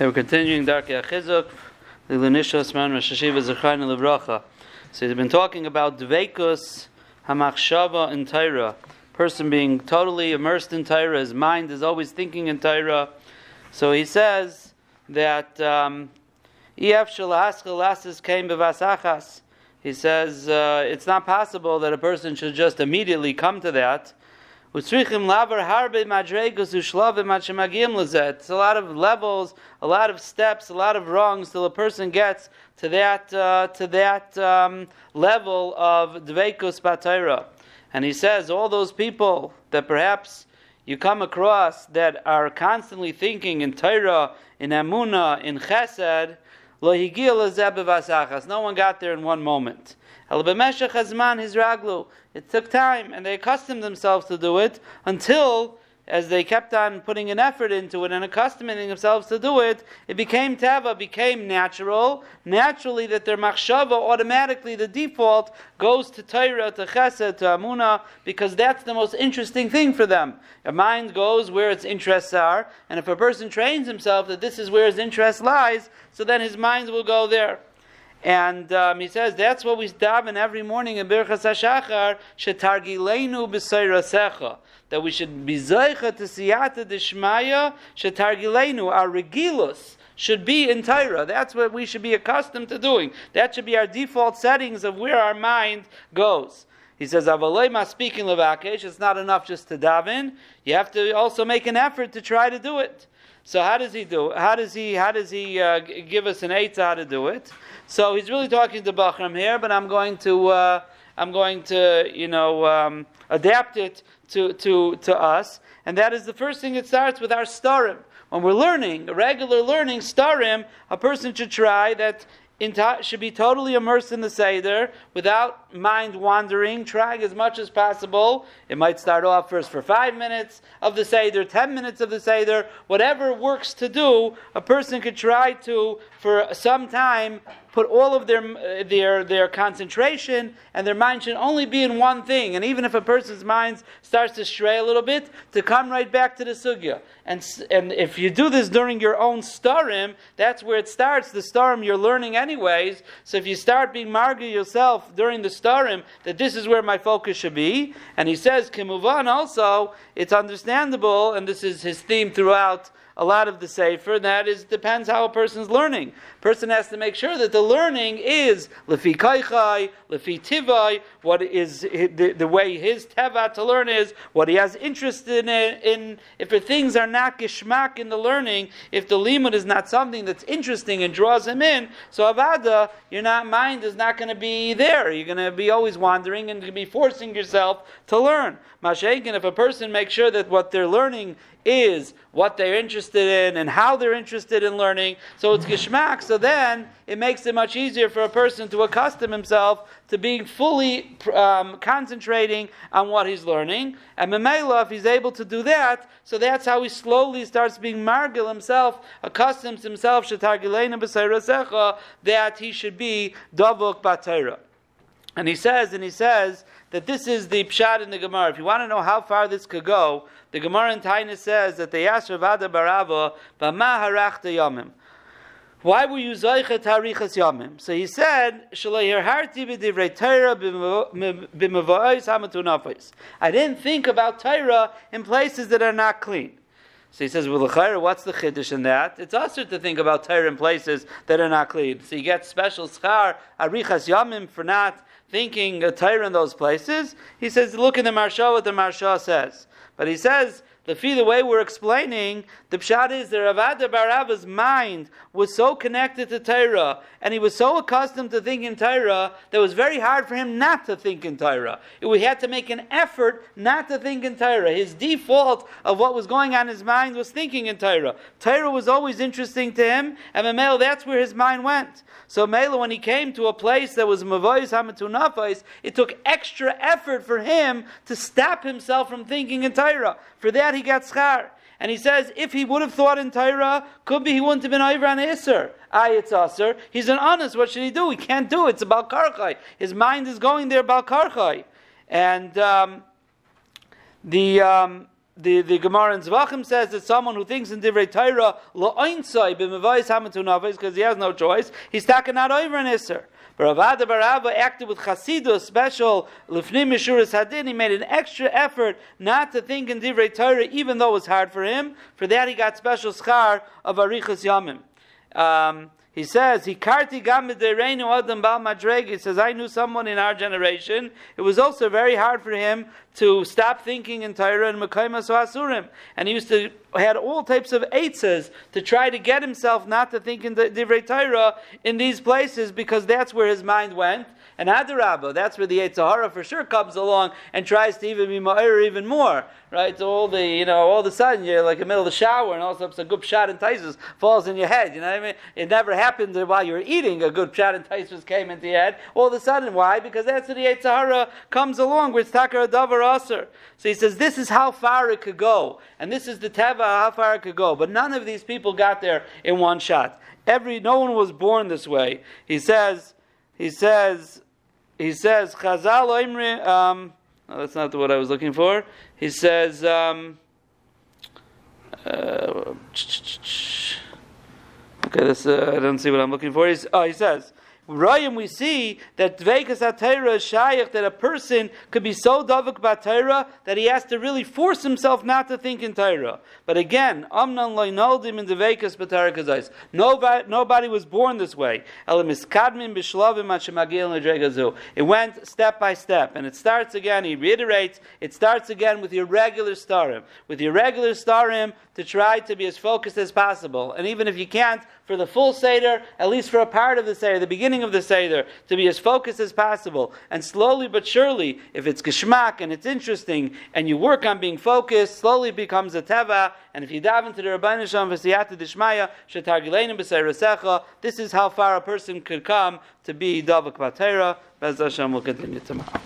Hey, we're continuing Darchei HaChizuk, the Lenishos Man Rashashiva Zechayna Levracha. So he's been talking about Dveikus Hamachshava in Torah. Person being totally immersed in Torah, his mind is always thinking in Torah. So he says that um. He says uh, it's not possible that a person should just immediately come to that. It's a lot of levels, a lot of steps, a lot of rungs till a person gets to that uh, to that um, level of dveikus batayra. And he says all those people that perhaps you come across that are constantly thinking in Torah, in Amuna, in Chesed, no one got there in one moment. It took time, and they accustomed themselves to do it until, as they kept on putting an effort into it and accustoming themselves to do it, it became tava, became natural. Naturally, that their machshava automatically, the default goes to Torah, to Chesed, to Amuna, because that's the most interesting thing for them. A mind goes where its interests are, and if a person trains himself that this is where his interest lies, so then his mind will go there. And um, he says that's what we daven every morning in Birchas Hashachar, b'seirasecha, that we should be zeicha to siyata deshmaya, shetargilenu, our regilus, should be in Torah. That's what we should be accustomed to doing. That should be our default settings of where our mind goes. He says, Avalema speaking Levakesh, it's not enough just to daven. You have to also make an effort to try to do it. So how does he do? How does he? How does he uh, give us an eight how to do it? So he's really talking to Bachram here, but I'm going to uh, I'm going to you know um, adapt it to, to to us, and that is the first thing. It starts with our starim. When we're learning, a regular learning starim, a person should try that should be totally immersed in the Seder without mind wandering, trying as much as possible. It might start off first for five minutes of the Seder, ten minutes of the Seder, whatever works to do, a person could try to, for some time, put all of their, uh, their, their concentration and their mind should only be in one thing. And even if a person's mind starts to stray a little bit, to come right back to the sugya. And, and if you do this during your own starim, that's where it starts. The starim you're learning anyways. So if you start being marga yourself during the starim, that this is where my focus should be. And he says, Kimuvan also, it's understandable, and this is his theme throughout a lot of the Sefer, that is, depends how a person's learning. Person has to make sure that the learning is lefi kaichai, lefi tivai, what is the, the, way his teva to learn is, what he has interest in, in if the things are not gishmak in the learning, if the limud is not something that's interesting and draws him in, so avada, your not mind is not going to be there. You're going to be always wandering and to be forcing yourself to learn. Mashakin, if a person makes sure that what they're learning is what they're interested in and how they're interested in learning. So it's gishmak. So then it makes it much easier for a person to accustom himself to being fully um, concentrating on what he's learning. And Memela, if he's able to do that, so that's how he slowly starts being margil himself, accustoms himself that he should be davuk batera. And he says, and he says that this is the pshat in the Gemara. If you want to know how far this could go, the Gemara in Taina says that they asked Rav Adda bar Ahava, "Bama harachta yamim." Why were you zoichet harichas yamim? So he said. I didn't think about Torah in places that are not clean. So he says, well, what's the chiddush in that? It's also to think about Torah in places that are not clean. So you get special schar, arichas yamim, for not thinking a Torah in those places. He says, look in the Maharsha what the Maharsha says. But he says, the fee, the way we're explaining, the pshat is that Rav Adda bar Ahava's mind was so connected to Torah, and he was so accustomed to thinking Torah, that it was very hard for him not to think in Torah. We had to make an effort not to think in Torah. His default of what was going on in his mind was thinking in Torah. Torah was always interesting to him, and Mamel, that's where his mind went. So Mela, when he came to a place that was Mavois Hamatunafais, it took extra effort for him to stop himself from thinking in Torah. For that, he got schar. And he says, if he would have thought in Torah, could be he wouldn't have been over on Isser. Ay, it's Aser. He's an honest. What should he do? He can't do it. It's about Karchai. His mind is going there about Karchai. And um, the. Um, the, the Gemara in Zvachim says that someone who thinks in Divrei Torah, la'oinsai b'mevayis hamatun because he has no choice, he's taken out over an Isser. But Rav Adda bar Ahava acted with Chasidus, special Lifnim Mishuras Hadin. He made an extra effort not to think in Divrei Torah, even though it was hard for him. For that, he got special schar of Arichas Yamim. Um, he says, "He karti gam adam bal madreg." He says, "I knew someone in our generation. It was also very hard for him to stop thinking in Torah and Mekaymas Asurim, and he used to had all types of eitzes to try to get himself not to think in the Divrei Torah in these places because that's where his mind went." And Adarabba, that's where the Yetzer Hara for sure comes along and tries to even be Ma'ir even more. Right? So all the, you know, all of a sudden you're like in the middle of the shower and all of a sudden good shot and falls in your head. You know what I mean? It never happened while you were eating, a good shot and Taisus came into your head. All of a sudden, why? Because that's where the Yetzer Hara comes along with Takar Adavar Aser. So he says, this is how far it could go. And this is the Teva, how far it could go. But none of these people got there in one shot. Every, no one was born this way. He says, he says, he says, Chazal um, no, that's not what I was looking for. He says, um, uh, okay, this, uh, I don't see what I'm looking for. He's, oh, he says, Rayim, we see that Dveikas HaTorah is shaykh, that a person could be so davuk about Torah that he has to really force himself not to think in Torah. But again, Amnan loinoldim in Dveikas B'Torah Nobody, nobody was born this way. It went step by step, and it starts again, he reiterates, it starts again with your regular starim. With your regular starim to try to be as focused as possible. And even if you can't, for the full Seder, at least for a part of the Seder, the beginning of the Seder, to be as focused as possible. And slowly but surely, if it's geschmack and it's interesting, and you work on being focused, slowly becomes a teva. And if you dive into the Rabbi Nisham v'siyata dishmaya, shetargilenim b'seiresecha, this is how far a person could come to be davak batera. Bez Hashem will continue tomorrow.